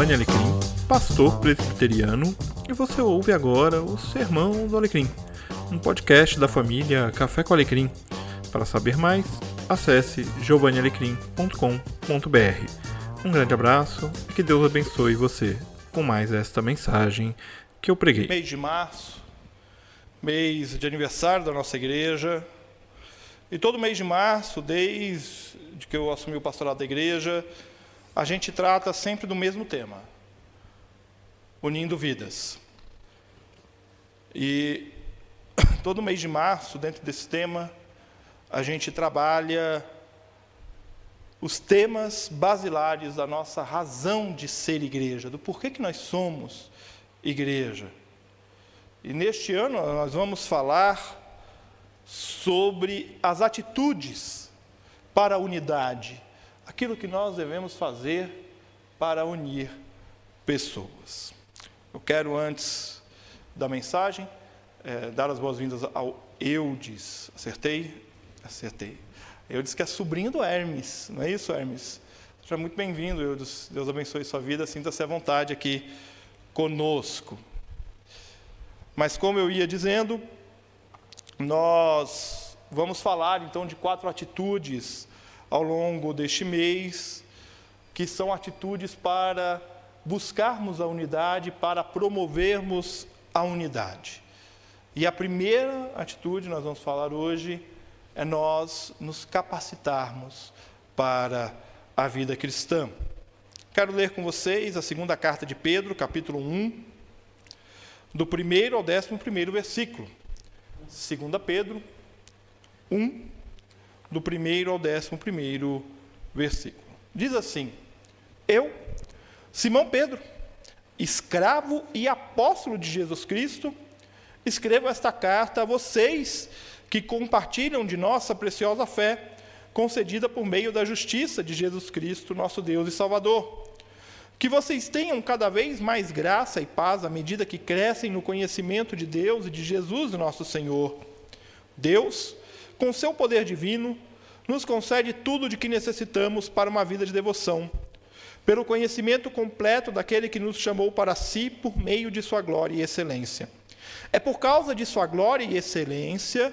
Giovanni Alecrim, pastor presbiteriano, e você ouve agora o Sermão do Alecrim, um podcast da família Café com Alecrim. Para saber mais, acesse giovannialecrim.com.br. Um grande abraço e que Deus abençoe você com mais esta mensagem que eu preguei. Mês de março, mês de aniversário da nossa igreja, e todo mês de março, desde que eu assumi o pastorado da igreja, a gente trata sempre do mesmo tema: unindo vidas. E todo mês de março, dentro desse tema, a gente trabalha os temas basilares da nossa razão de ser igreja, do porquê que nós somos igreja. E neste ano nós vamos falar sobre as atitudes para a unidade, aquilo que nós devemos fazer para unir pessoas. Eu quero, antes da mensagem, é, dar as boas-vindas ao Eudes. Acertei? Acertei. Eudes que é sobrinho do Hermes, não é isso, Hermes? Seja muito bem-vindo, Eudes. Deus abençoe sua vida, sinta-se à vontade aqui conosco. Mas como eu ia dizendo, nós vamos falar então de quatro atitudes ao longo deste mês, que são atitudes para buscarmos a unidade, para promovermos a unidade. E a primeira atitude nós vamos falar hoje é nós nos capacitarmos para a vida cristã. Quero ler com vocês a segunda carta de Pedro, capítulo 1, do primeiro ao décimo primeiro versículo. 2 Pedro 1, do primeiro ao décimo primeiro versículo. Diz assim: Eu, Simão Pedro, escravo e apóstolo de Jesus Cristo, escrevo esta carta a vocês que compartilham de nossa preciosa fé, concedida por meio da justiça de Jesus Cristo, nosso Deus e Salvador. Que vocês tenham cada vez mais graça e paz à medida que crescem no conhecimento de Deus e de Jesus, nosso Senhor. Deus, com seu poder divino, nos concede tudo de que necessitamos para uma vida de devoção, pelo conhecimento completo daquele que nos chamou para si por meio de sua glória e excelência. É por causa de sua glória e excelência,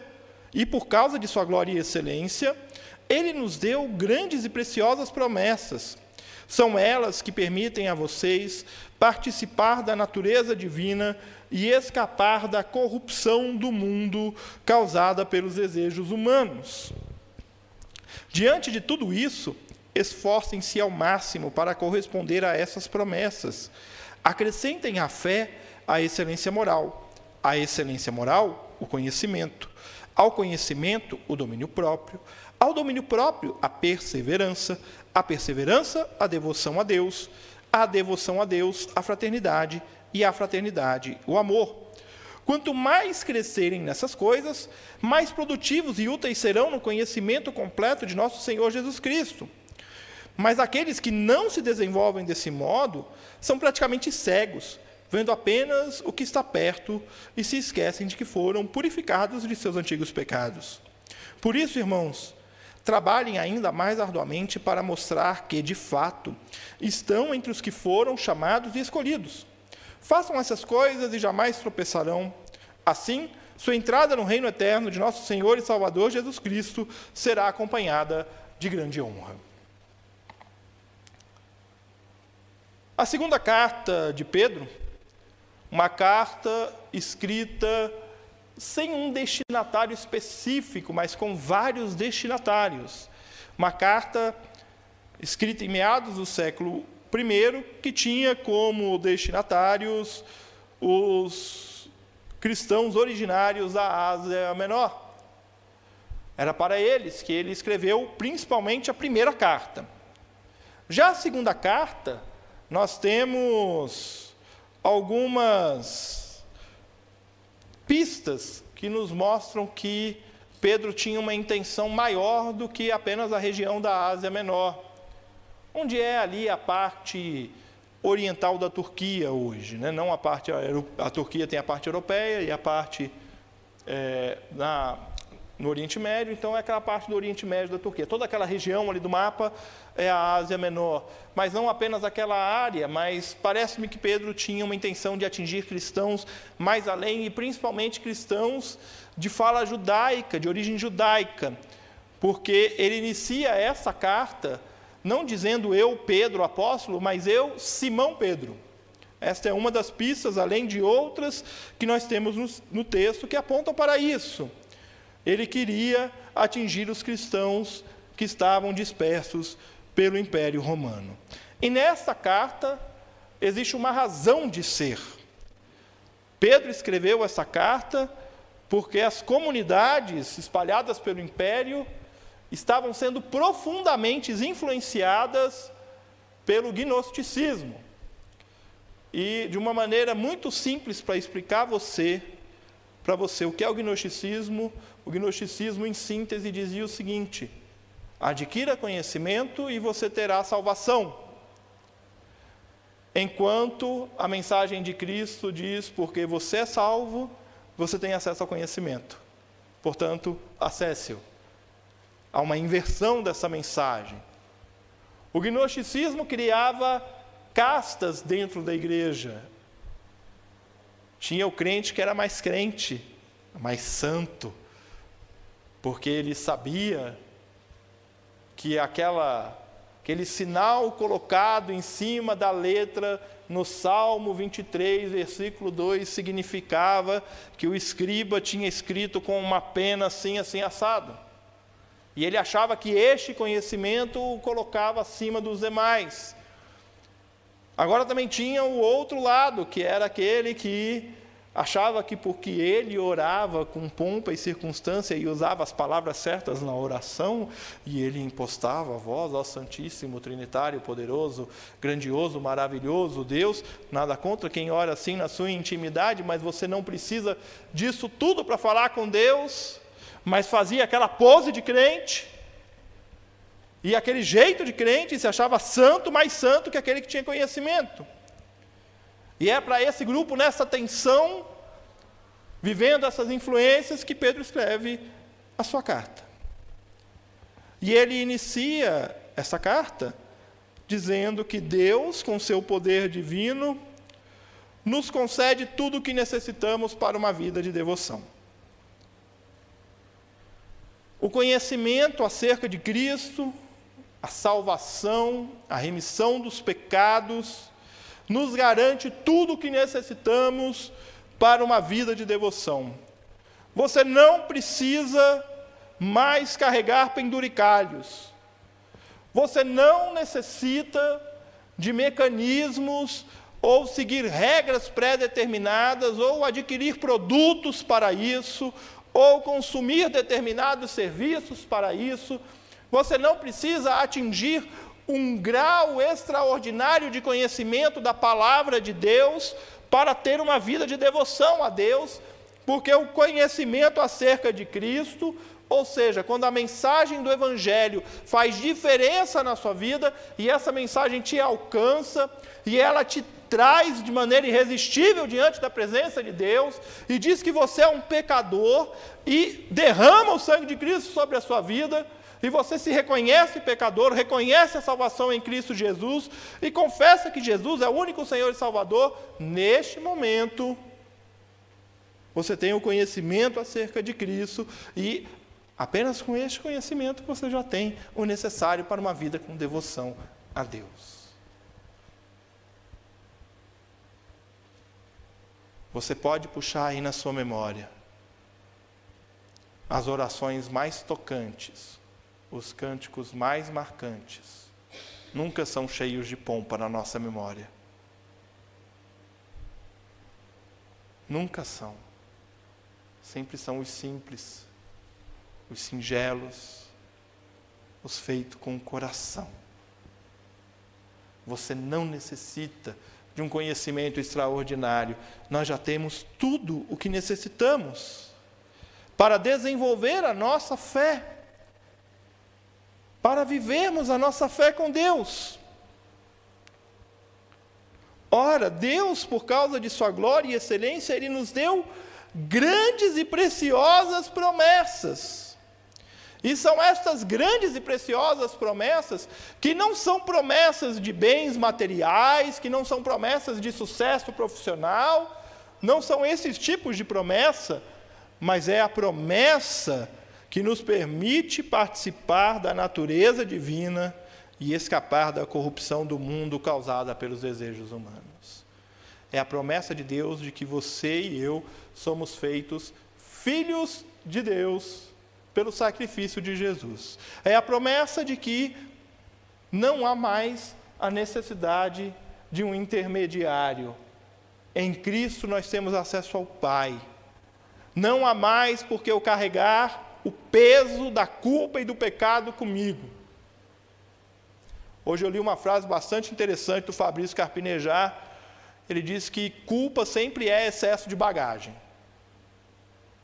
e por causa de sua glória e excelência, ele nos deu grandes e preciosas promessas. São elas que permitem a vocês participar da natureza divina e escapar da corrupção do mundo causada pelos desejos humanos. Diante de tudo isso, esforcem-se ao máximo para corresponder a essas promessas. Acrescentem à fé a excelência moral, a excelência moral, o conhecimento, ao conhecimento, o domínio próprio, ao domínio próprio, a perseverança, a perseverança, a devoção a Deus, a devoção a Deus, a fraternidade e a fraternidade, o amor. Quanto mais crescerem nessas coisas, mais produtivos e úteis serão no conhecimento completo de nosso Senhor Jesus Cristo. Mas aqueles que não se desenvolvem desse modo são praticamente cegos, vendo apenas o que está perto e se esquecem de que foram purificados de seus antigos pecados. Por isso, irmãos, trabalhem ainda mais arduamente para mostrar que, de fato, estão entre os que foram chamados e escolhidos. Façam essas coisas e jamais tropeçarão. Assim, sua entrada no reino eterno de nosso Senhor e Salvador Jesus Cristo será acompanhada de grande honra. A segunda carta de Pedro, uma carta escrita sem um destinatário específico, mas com vários destinatários. Uma carta escrita em meados do século Primeiro, que tinha como destinatários os cristãos originários da Ásia Menor. Era para eles que ele escreveu principalmente a primeira carta. Já a segunda carta, nós temos algumas pistas que nos mostram que Pedro tinha uma intenção maior do que apenas a região da Ásia Menor onde é ali a parte oriental da Turquia hoje, né? não a parte a Turquia tem a parte europeia e a parte é, na, no Oriente Médio, então é aquela parte do Oriente Médio da Turquia. Toda aquela região ali do mapa é a Ásia Menor. Mas não apenas aquela área, mas parece-me que Pedro tinha uma intenção de atingir cristãos mais além, e principalmente cristãos de fala judaica, de origem judaica, porque ele inicia essa carta não dizendo eu, Pedro, apóstolo, mas eu, Simão Pedro. Esta é uma das pistas, além de outras, que nós temos no, no texto que apontam para isso ele queria atingir os cristãos que estavam dispersos pelo Império Romano. E nesta carta existe uma razão de ser. Pedro escreveu essa carta porque as comunidades espalhadas pelo império estavam sendo profundamente influenciadas pelo gnosticismo. E de uma maneira muito simples para explicar você, para você o que é o gnosticismo, o gnosticismo, em síntese, dizia o seguinte: adquira conhecimento e você terá salvação. Enquanto a mensagem de Cristo diz: porque você é salvo, você tem acesso ao conhecimento. Portanto, acesse-o. Há uma inversão dessa mensagem. O gnosticismo criava castas dentro da igreja. Tinha o crente que era mais crente, mais santo, porque ele sabia que aquela, aquele sinal colocado em cima da letra no Salmo 23, versículo 2, significava que o escriba tinha escrito com uma pena assim, assim, assado. E ele achava que este conhecimento o colocava acima dos demais. Agora também tinha o outro lado, que era aquele que achava que porque ele orava com pompa e circunstância e usava as palavras certas na oração, e ele impostava a voz ao Santíssimo, Trinitário, poderoso, grandioso, maravilhoso Deus, nada contra quem ora assim na sua intimidade, mas você não precisa disso tudo para falar com Deus, mas fazia aquela pose de crente, e aquele jeito de crente, se achava santo, mais santo que aquele que tinha conhecimento. E é para esse grupo, nessa tensão, vivendo essas influências, que Pedro escreve a sua carta. E ele inicia essa carta dizendo que Deus, com seu poder divino, nos concede tudo o que necessitamos para uma vida de devoção. O conhecimento acerca de Cristo, a salvação, a remissão dos pecados, nos garante tudo o que necessitamos para uma vida de devoção. Você não precisa mais carregar penduricalhos. Você não necessita de mecanismos ou seguir regras pré-determinadas ou adquirir produtos para isso ou consumir determinados serviços para isso. Você não precisa atingir um grau extraordinário de conhecimento da palavra de Deus para ter uma vida de devoção a Deus, porque o conhecimento acerca de Cristo, ou seja, quando a mensagem do Evangelho faz diferença na sua vida e essa mensagem te alcança e ela te traz de maneira irresistível diante da presença de Deus e diz que você é um pecador e derrama o sangue de Cristo sobre a sua vida, e você se reconhece pecador, reconhece a salvação em Cristo Jesus e confessa que Jesus é o único Senhor e Salvador, neste momento, você tem o conhecimento acerca de Cristo e apenas com este conhecimento você já tem o necessário para uma vida com devoção a Deus. Você pode puxar aí na sua memória as orações mais tocantes os cânticos mais marcantes nunca são cheios de pompa na nossa memória. Nunca são. Sempre são os simples, os singelos, os feitos com o coração. Você não necessita de um conhecimento extraordinário. Nós já temos tudo o que necessitamos para desenvolver a nossa fé para vivermos a nossa fé com Deus. Ora, Deus, por causa de Sua glória e excelência, Ele nos deu grandes e preciosas promessas. E são estas grandes e preciosas promessas, que não são promessas de bens materiais, que não são promessas de sucesso profissional, não são esses tipos de promessa, mas é a promessa que nos permite participar da natureza divina e escapar da corrupção do mundo causada pelos desejos humanos. É a promessa de Deus de que você e eu somos feitos filhos de Deus pelo sacrifício de Jesus. É a promessa de que não há mais a necessidade de um intermediário. Em Cristo nós temos acesso ao Pai. Não há mais porque eu carregar o peso da culpa e do pecado comigo. Hoje eu li uma frase bastante interessante do Fabrício Carpinejar. Ele diz que culpa sempre é excesso de bagagem.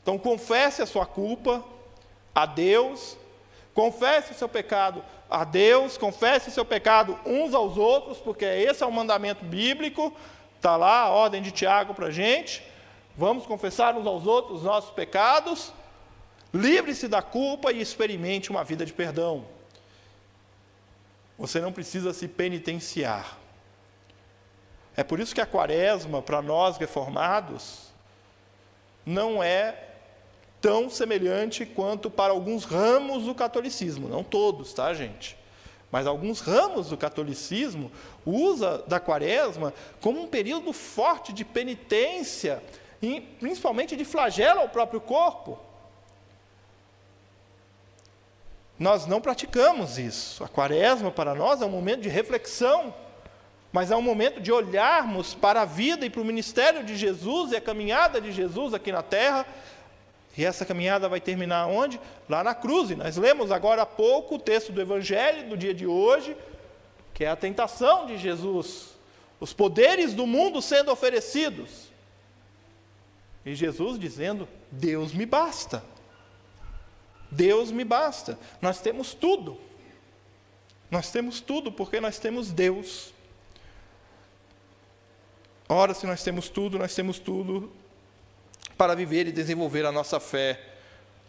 Então confesse a sua culpa a Deus, confesse o seu pecado a Deus, confesse o seu pecado uns aos outros, porque esse é o mandamento bíblico, está lá a ordem de Tiago para a gente. Vamos confessar uns aos outros os nossos pecados, livre-se da culpa e experimente uma vida de perdão. Você não precisa se penitenciar. É por isso que a quaresma, para nós reformados, não é tão semelhante quanto para alguns ramos do catolicismo. Não todos, tá, gente? Mas alguns ramos do catolicismo usa da quaresma como um período forte de penitência, e principalmente de flagelo ao próprio corpo. Nós não praticamos isso. A quaresma para nós é um momento de reflexão, mas é um momento de olharmos para a vida e para o ministério de Jesus e a caminhada de Jesus aqui na terra. E essa caminhada vai terminar onde? Lá na cruz. E nós lemos agora há pouco o texto do Evangelho do dia de hoje, que é a tentação de Jesus, os poderes do mundo sendo oferecidos. E Jesus dizendo: Deus me basta. Deus me basta. Nós temos tudo. Nós temos tudo porque nós temos Deus. Ora, se nós temos tudo, nós temos tudo para viver e desenvolver a nossa fé,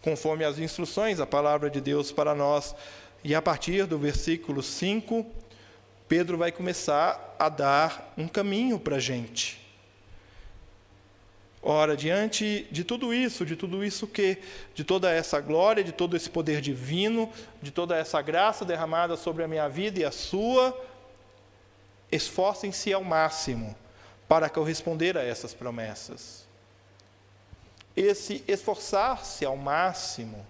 conforme as instruções, a palavra de Deus para nós. E a partir do versículo 5, Pedro vai começar a dar um caminho para a gente. Ora, diante de tudo isso, de tudo isso que, de toda essa glória, de todo esse poder divino, de toda essa graça derramada sobre a minha vida e a sua, esforcem-se ao máximo para corresponder a essas promessas. Esse esforçar-se ao máximo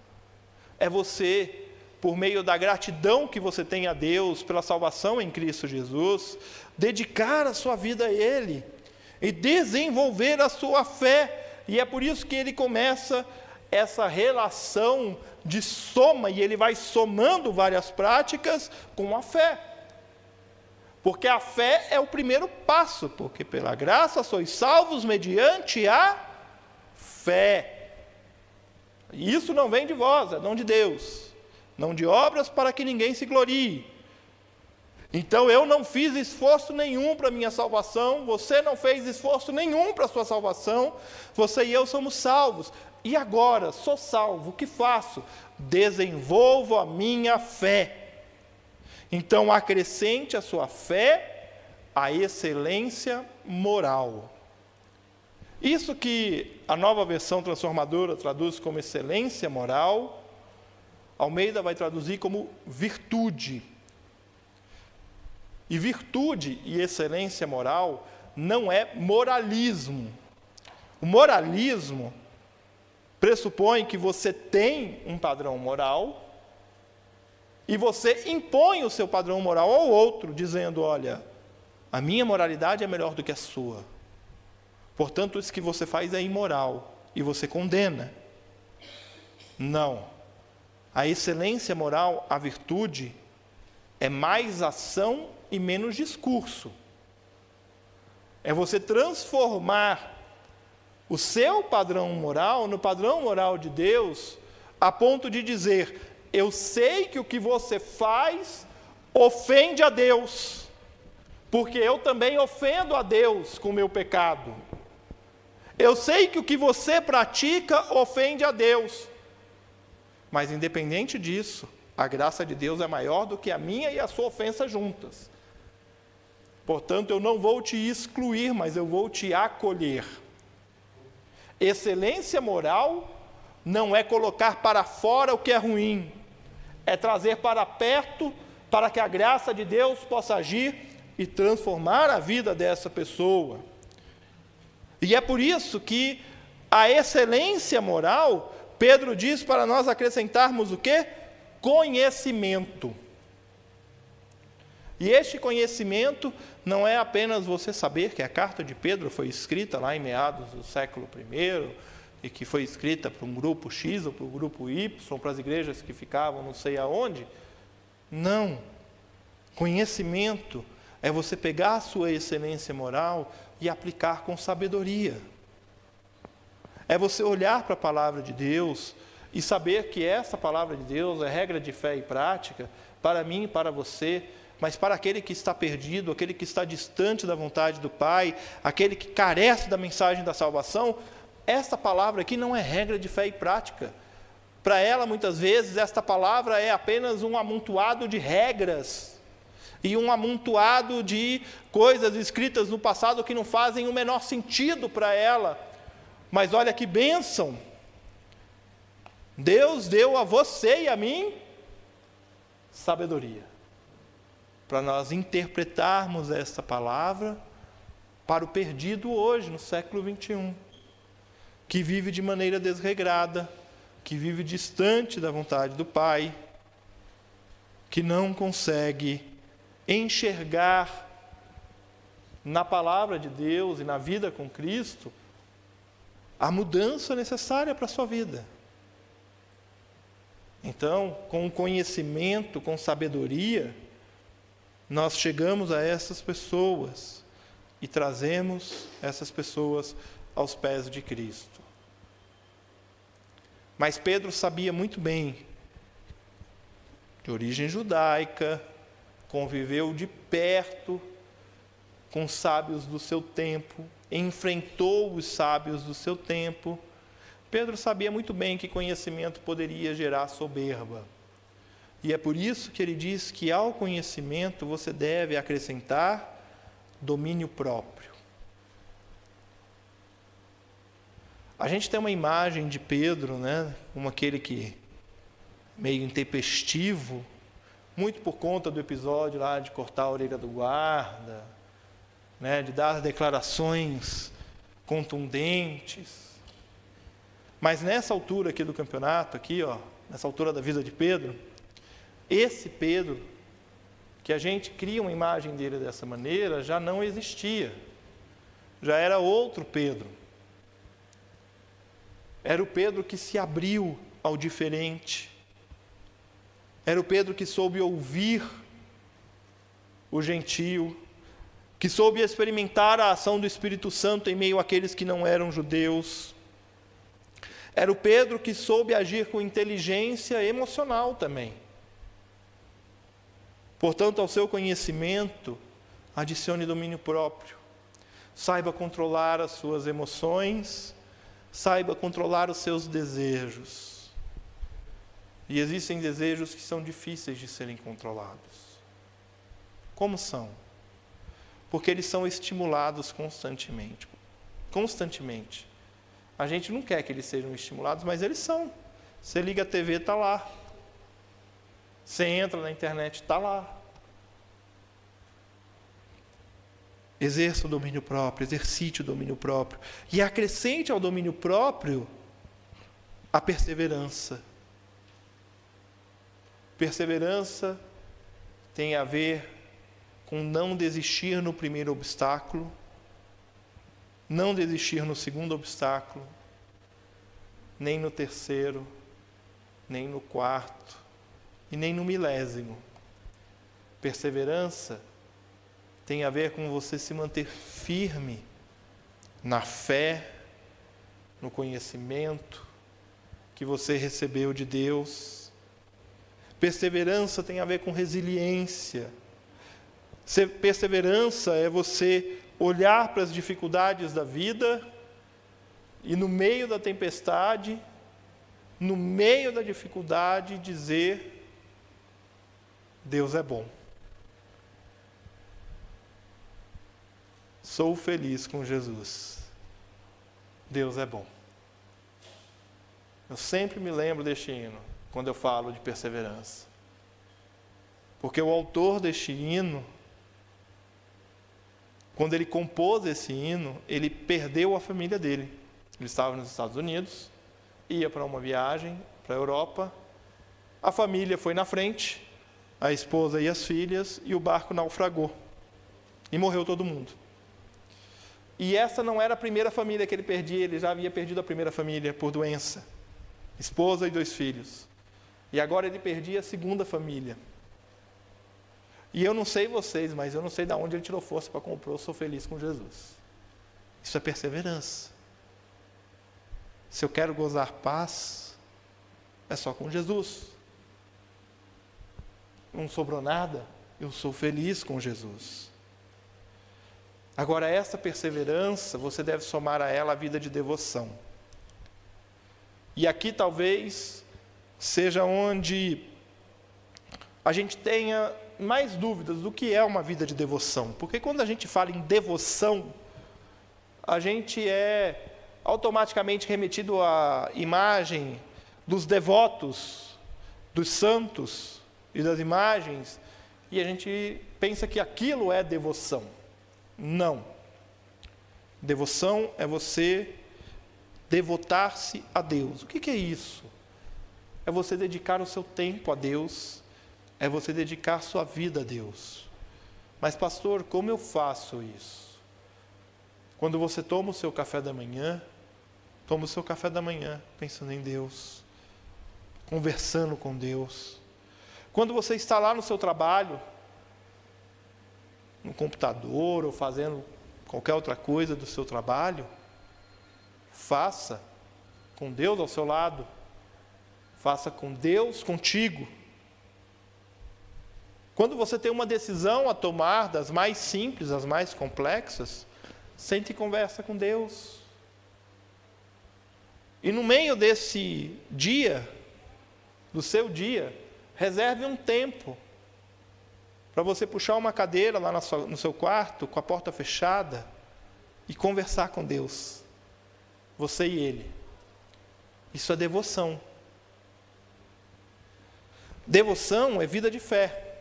é você, por meio da gratidão que você tem a Deus pela salvação em Cristo Jesus, dedicar a sua vida a Ele e desenvolver a sua fé. E é por isso que ele começa essa relação de soma, e ele vai somando várias práticas com a fé. Porque a fé é o primeiro passo, porque pela graça sois salvos mediante a fé. Isso não vem de vós, é dom de Deus. Não de obras para que ninguém se glorie. Então eu não fiz esforço nenhum para minha salvação, você não fez esforço nenhum para a sua salvação, você e eu somos salvos. E agora, sou salvo, o que faço? Desenvolvo a minha fé. Então acrescente a sua fé a excelência moral. Isso que a nova versão transformadora traduz como excelência moral, Almeida vai traduzir como virtude. E virtude e excelência moral não é moralismo. O moralismo pressupõe que você tem um padrão moral e você impõe o seu padrão moral ao outro, dizendo: olha, a minha moralidade é melhor do que a sua. Portanto, isso que você faz é imoral e você condena. Não. A excelência moral, a virtude, é mais ação e menos discurso. É você transformar o seu padrão moral no padrão moral de Deus, a ponto de dizer: eu sei que o que você faz ofende a Deus, porque eu também ofendo a Deus com o meu pecado. Eu sei que o que você pratica ofende a Deus, Mas independente disso, a graça de Deus é maior do que a minha e a sua ofensa juntas. Portanto, eu não vou te excluir, mas eu vou te acolher. Excelência moral não é colocar para fora o que é ruim, é trazer para perto para que a graça de Deus possa agir e transformar a vida dessa pessoa. E é por isso que a excelência moral, Pedro diz para nós acrescentarmos o que? Conhecimento. E este conhecimento não é apenas você saber que a carta de Pedro foi escrita lá em meados do século I e que foi escrita para um grupo X ou para o grupo Y, para as igrejas que ficavam não sei aonde. Não. Conhecimento é você pegar a sua excelência moral e aplicar com sabedoria. É você olhar para a palavra de Deus e saber que essa palavra de Deus é regra de fé e prática para mim e para você mas para aquele que está perdido, aquele que está distante da vontade do Pai, aquele que carece da mensagem da salvação, esta palavra aqui não é regra de fé e prática. Para ela, muitas vezes, esta palavra é apenas um amontoado de regras e um amontoado de coisas escritas no passado que não fazem o menor sentido para ela. Mas olha que bênção! Deus deu a você e a mim sabedoria para nós interpretarmos esta palavra para o perdido hoje, no século 21, que vive de maneira desregrada, que vive distante da vontade do Pai, que não consegue enxergar na palavra de Deus e na vida com Cristo a mudança necessária para a sua vida. Então, com conhecimento, com sabedoria, nós chegamos a essas pessoas e trazemos essas pessoas aos pés de Cristo. Mas Pedro sabia muito bem, de origem judaica, conviveu de perto com sábios do seu tempo, enfrentou os sábios do seu tempo. Pedro sabia muito bem que conhecimento poderia gerar soberba. E é por isso que ele diz que ao conhecimento você deve acrescentar domínio próprio. A gente tem uma imagem de Pedro, né, como aquele que meio intempestivo, muito por conta do episódio lá de cortar a orelha do guarda, né, de dar declarações contundentes. Mas nessa altura aqui do campeonato, aqui, ó, nessa altura da vida de Pedro, esse Pedro, que a gente cria uma imagem dele dessa maneira, já não existia. Já era outro Pedro. Era o Pedro que se abriu ao diferente. Era o Pedro que soube ouvir o gentio, que soube experimentar a ação do Espírito Santo em meio àqueles que não eram judeus. Era o Pedro que soube agir com inteligência emocional também. Portanto, ao seu conhecimento, adicione domínio próprio. Saiba controlar as suas emoções, saiba controlar os seus desejos. E existem desejos que são difíceis de serem controlados. Como são? Porque eles são estimulados constantemente. Constantemente. A gente não quer que eles sejam estimulados, mas eles são. Você liga a TV, está lá. Você entra na internet, está lá. Exerça o domínio próprio, exercite o domínio próprio. E acrescente ao domínio próprio a perseverança. Perseverança tem a ver com não desistir no primeiro obstáculo, não desistir no segundo obstáculo, nem no terceiro, nem no quarto, e nem no milésimo. Perseverança tem a ver com você se manter firme na fé, no conhecimento que você recebeu de Deus. Perseverança tem a ver com resiliência. Perseverança é você olhar para as dificuldades da vida e, no meio da tempestade, no meio da dificuldade, dizer: Deus é bom. Sou feliz com Jesus. Deus é bom. Eu sempre me lembro deste hino quando eu falo de perseverança. Porque o autor deste hino, quando ele compôs esse hino, ele perdeu a família dele. Ele estava nos Estados Unidos, ia para uma viagem para a Europa, a família foi na frente, a esposa e as filhas, e o barco naufragou. E morreu todo mundo. E essa não era a primeira família que ele perdia, ele já havia perdido a primeira família por doença. Esposa e dois filhos. E agora ele perdia a segunda família. E eu não sei vocês, mas eu não sei de onde ele tirou força para comprar Eu Sou Feliz com Jesus. Isso é perseverança. Se eu quero gozar paz, é só com Jesus. Não sobrou nada, eu sou feliz com Jesus. Agora, essa perseverança, você deve somar a ela a vida de devoção. E aqui talvez seja onde a gente tenha mais dúvidas do que é uma vida de devoção. Porque quando a gente fala em devoção, a gente é automaticamente remetido à imagem dos devotos, dos santos e das imagens, e a gente pensa que aquilo é devoção. Não. Devoção é você devotar-se a Deus. O que, é isso? É você dedicar o seu tempo a Deus, é você dedicar sua vida a Deus. Mas, pastor, como eu faço isso? Quando você toma o seu café da manhã, toma o seu café da manhã pensando em Deus, conversando com Deus. Quando você está lá no seu trabalho, no computador ou fazendo qualquer outra coisa do seu trabalho, faça com Deus ao seu lado, faça com Deus contigo. Quando você tem uma decisão a tomar, das mais simples às mais complexas, sente e conversa com Deus. E no meio desse dia, do seu dia, reserve um tempo para você puxar uma cadeira lá no seu quarto, com a porta fechada, e conversar com Deus. Você e Ele. Isso é devoção. Devoção é vida de fé.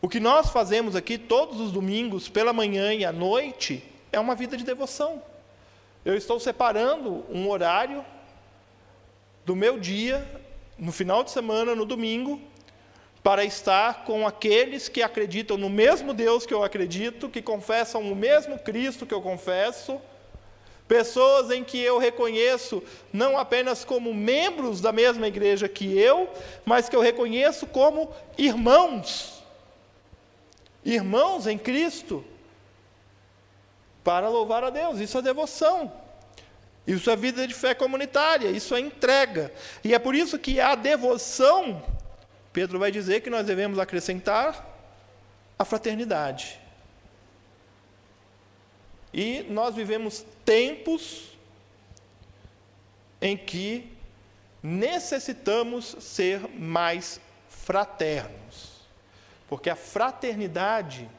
O que nós fazemos aqui todos os domingos, pela manhã e à noite, é uma vida de devoção. Eu estou separando um horário do meu dia, no final de semana, no domingo, para estar com aqueles que acreditam no mesmo Deus que eu acredito, que confessam o mesmo Cristo que eu confesso, pessoas em que eu reconheço não apenas como membros da mesma igreja que eu, mas que eu reconheço como irmãos, irmãos em Cristo, para louvar a Deus, isso é devoção. Isso é vida de fé comunitária, isso é entrega. E é por isso que a devoção Pedro vai dizer que nós devemos acrescentar a fraternidade. E nós vivemos tempos em que necessitamos ser mais fraternos. Porque a fraternidade,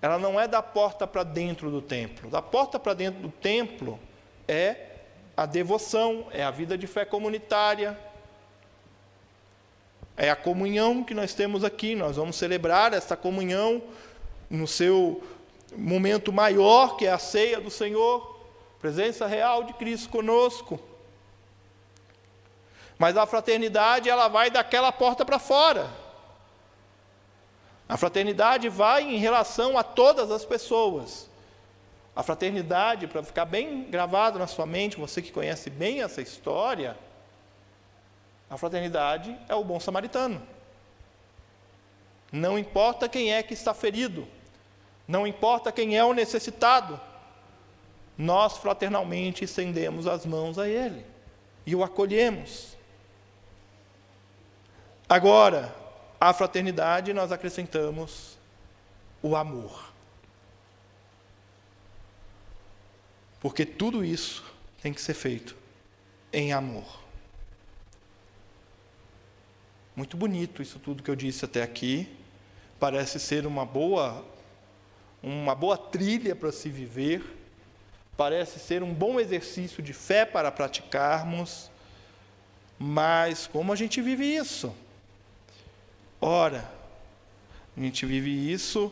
ela não é da porta para dentro do templo. Da porta para dentro do templo é a devoção, é a vida de fé comunitária, é a comunhão que nós temos aqui. Nós vamos celebrar esta comunhão no seu momento maior, que é a ceia do Senhor, presença real de Cristo conosco. Mas a fraternidade, ela vai daquela porta para fora. A fraternidade vai em relação a todas as pessoas. A fraternidade, para ficar bem gravado na sua mente, você que conhece bem essa história, a fraternidade é o bom samaritano. Não importa quem é que está ferido, não importa quem é o necessitado, nós fraternalmente estendemos as mãos a ele e o acolhemos. Agora, à fraternidade nós acrescentamos o amor. Porque tudo isso tem que ser feito em amor. Muito bonito isso tudo que eu disse até aqui. Parece ser uma boa uma boa trilha para se viver. Parece ser um bom exercício de fé para praticarmos. Mas como a gente vive isso? Ora, a gente vive isso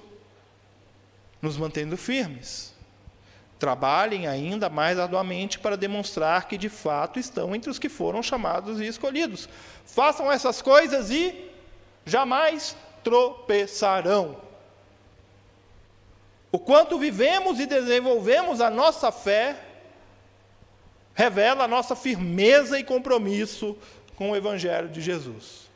nos mantendo firmes. Trabalhem ainda mais arduamente para demonstrar que de fato estão entre os que foram chamados e escolhidos. Façam essas coisas e jamais tropeçarão. O quanto vivemos e desenvolvemos a nossa fé revela a nossa firmeza e compromisso com o Evangelho de Jesus.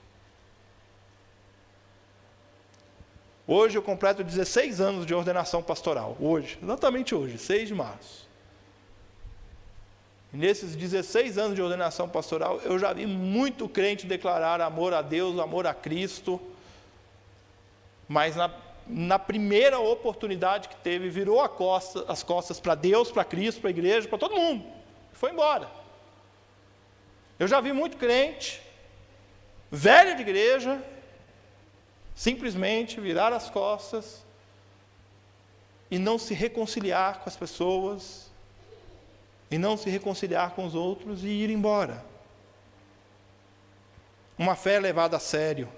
Hoje eu completo 16 anos de ordenação pastoral. Hoje, exatamente hoje, 6 de março. Nesses 16 anos de ordenação pastoral, eu já vi muito crente declarar amor a Deus, amor a Cristo, mas na, na primeira oportunidade que teve, virou costa, as costas para Deus, para Cristo, para a igreja, para todo mundo. E foi embora. Eu já vi muito crente, velho de igreja, simplesmente virar as costas e não se reconciliar com as pessoas, e não se reconciliar com os outros e ir embora. Uma fé levada a sério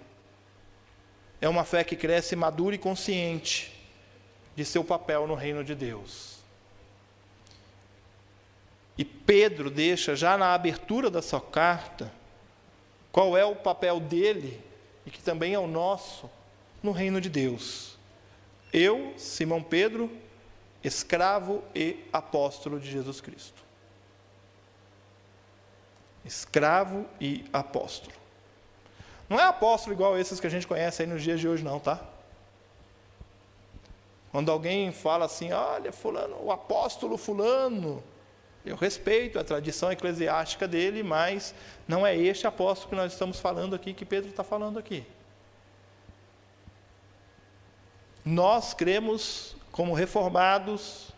é uma fé que cresce madura e consciente de seu papel no reino de Deus. E Pedro deixa já na abertura da sua carta qual é o papel dele e que também é o nosso no reino de Deus. Eu, Simão Pedro, escravo e apóstolo de Jesus Cristo. Escravo e apóstolo. Não é apóstolo igual esses que a gente conhece aí nos dias de hoje, não, tá? Quando alguém fala assim, olha, fulano, o apóstolo fulano, eu respeito a tradição eclesiástica dele, mas não é este apóstolo que nós estamos falando aqui, que Pedro está falando aqui. Nós cremos, como reformados,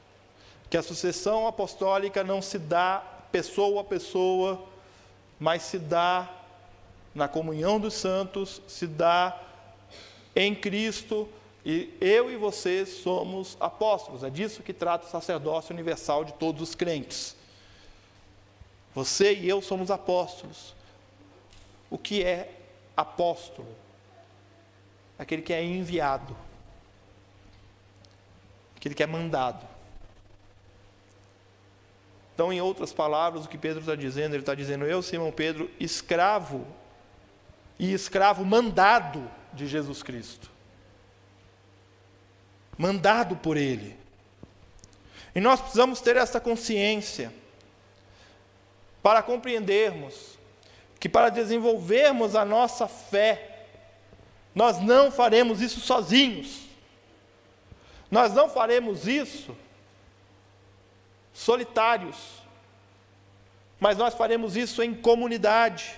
que a sucessão apostólica não se dá pessoa a pessoa, mas se dá na comunhão dos santos, se dá em Cristo, e eu e você somos apóstolos. É disso que trata o sacerdócio universal de todos os crentes. Você e eu somos apóstolos. O que é apóstolo? Aquele que é enviado, aquele que é mandado. Então, em outras palavras, o que Pedro está dizendo, ele está dizendo: Eu, Simão Pedro, escravo e escravo mandado de Jesus Cristo. Mandado por Ele. E nós precisamos ter essa consciência para compreendermos que para desenvolvermos a nossa fé, nós não faremos isso sozinhos. Nós não faremos isso solitários, mas nós faremos isso em comunidade.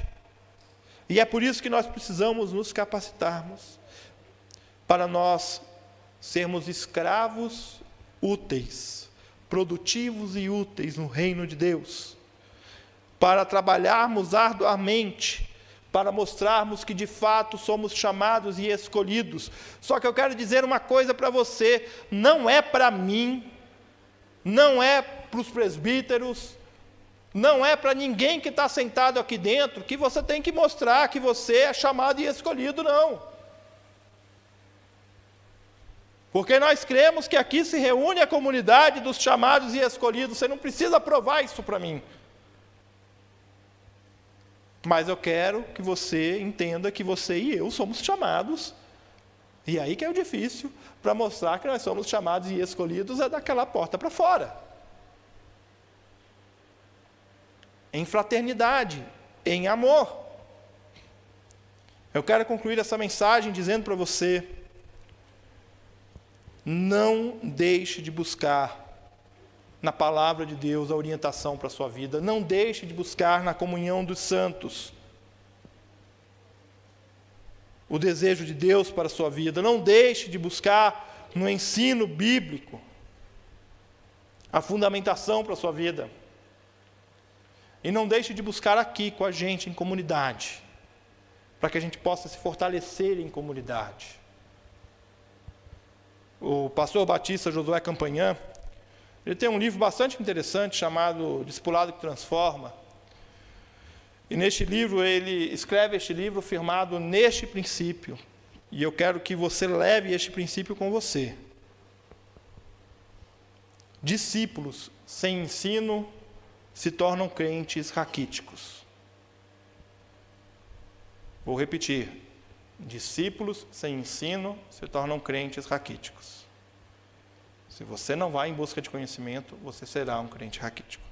E é por isso que nós precisamos nos capacitarmos para nós sermos escravos úteis, produtivos e úteis no reino de Deus para trabalharmos arduamente, para mostrarmos que de fato somos chamados e escolhidos. Só que eu quero dizer uma coisa para você: não é para mim, não é para os presbíteros, não é para ninguém que está sentado aqui dentro que você tem que mostrar que você é chamado e escolhido, não. Porque nós cremos que aqui se reúne a comunidade dos chamados e escolhidos, você não precisa provar isso para mim. Mas eu quero que você entenda que você e eu somos chamados, e aí que é o difícil, para mostrar que nós somos chamados e escolhidos é daquela porta para fora. Em fraternidade, em amor. Eu quero concluir essa mensagem dizendo para você: não deixe de buscar na palavra de Deus a orientação para a sua vida. Não deixe de buscar na comunhão dos santos o desejo de Deus para a sua vida. Não deixe de buscar no ensino bíblico a fundamentação para a sua vida. E não deixe de buscar aqui com a gente em comunidade, para que a gente possa se fortalecer em comunidade. O pastor Batista Josué Campanhã, ele tem um livro bastante interessante chamado Discipulado que Transforma. E neste livro ele escreve este livro firmado neste princípio. E eu quero que você leve este princípio com você. Discípulos sem ensino se tornam crentes raquíticos. Vou repetir. Discípulos sem ensino se tornam crentes raquíticos. Se você não vai em busca de conhecimento, você será um crente raquítico.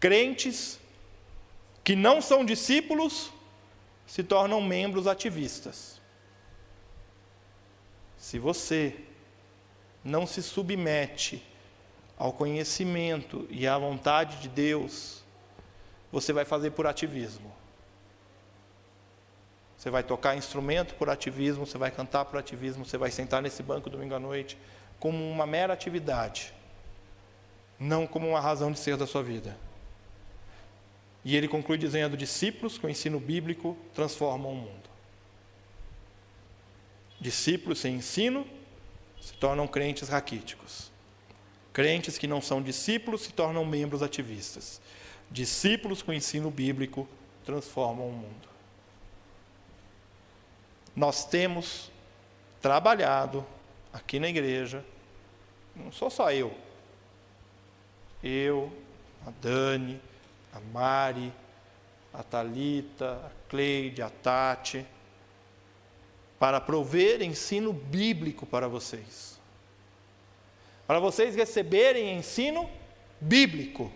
Crentes que não são discípulos se tornam membros ativistas. Se você não se submete ao conhecimento e à vontade de Deus, você vai fazer por ativismo. Você vai tocar instrumento por ativismo, você vai cantar por ativismo, você vai sentar nesse banco domingo à noite como uma mera atividade, não como uma razão de ser da sua vida. E ele conclui dizendo: discípulos com ensino bíblico transformam o mundo. Discípulos sem ensino se tornam crentes raquíticos. Crentes que não são discípulos se tornam membros ativistas. Discípulos com ensino bíblico transformam o mundo. Nós temos trabalhado aqui na igreja, não sou só eu, eu, a Dani, a Mari, a Talita, a Cleide, a Tati, para prover ensino bíblico para vocês. Para vocês receberem ensino bíblico,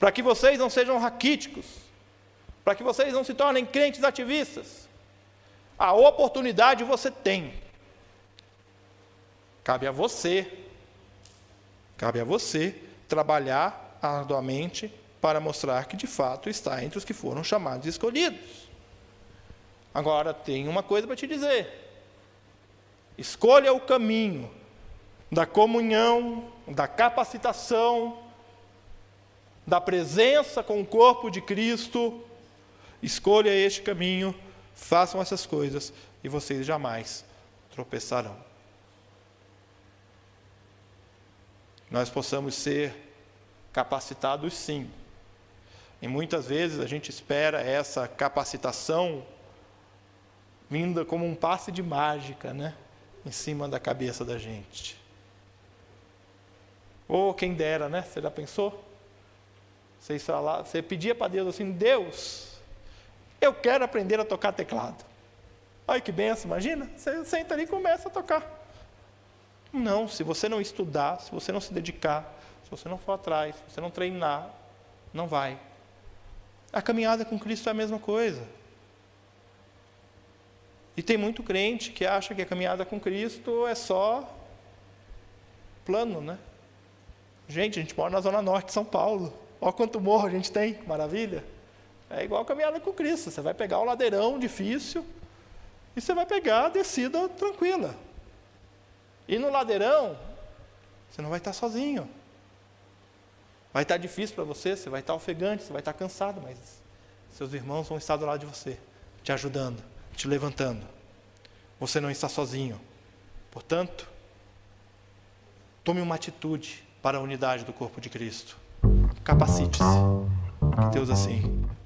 para que vocês não sejam raquíticos, para que vocês não se tornem crentes ativistas. A oportunidade você tem. Cabe a você, cabe a você trabalhar arduamente para mostrar que de fato está entre os que foram chamados e escolhidos. Agora, tem uma coisa para te dizer: escolha o caminho da comunhão, da capacitação, da presença com o corpo de Cristo. Escolha este caminho, façam essas coisas e vocês jamais tropeçarão. Nós possamos ser capacitados sim. E muitas vezes a gente espera essa capacitação vinda como um passe de mágica, né? Em cima da cabeça da gente. Ou oh, quem dera, né? Você já pensou? Você, você pedia para Deus assim: Deus, eu quero aprender a tocar teclado. Olha que benção, imagina? Você senta ali e começa a tocar. Não, se você não estudar, se você não se dedicar, se você não for atrás, se você não treinar, não vai. A caminhada com Cristo é a mesma coisa. E tem muito crente que acha que a caminhada com Cristo é só plano, né? Gente, a gente mora na Zona Norte de São Paulo. Olha quanto morro a gente tem, maravilha. É igual caminhada com Cristo. Você vai pegar o ladeirão difícil e você vai pegar a descida tranquila. E no ladeirão, você não vai estar sozinho. Vai estar difícil para você, você vai estar ofegante, você vai estar cansado, mas seus irmãos vão estar do lado de você, te ajudando, te levantando. Você não está sozinho. Portanto, tome uma atitude para a unidade do corpo de Cristo. Capacite-se. Que Deus assim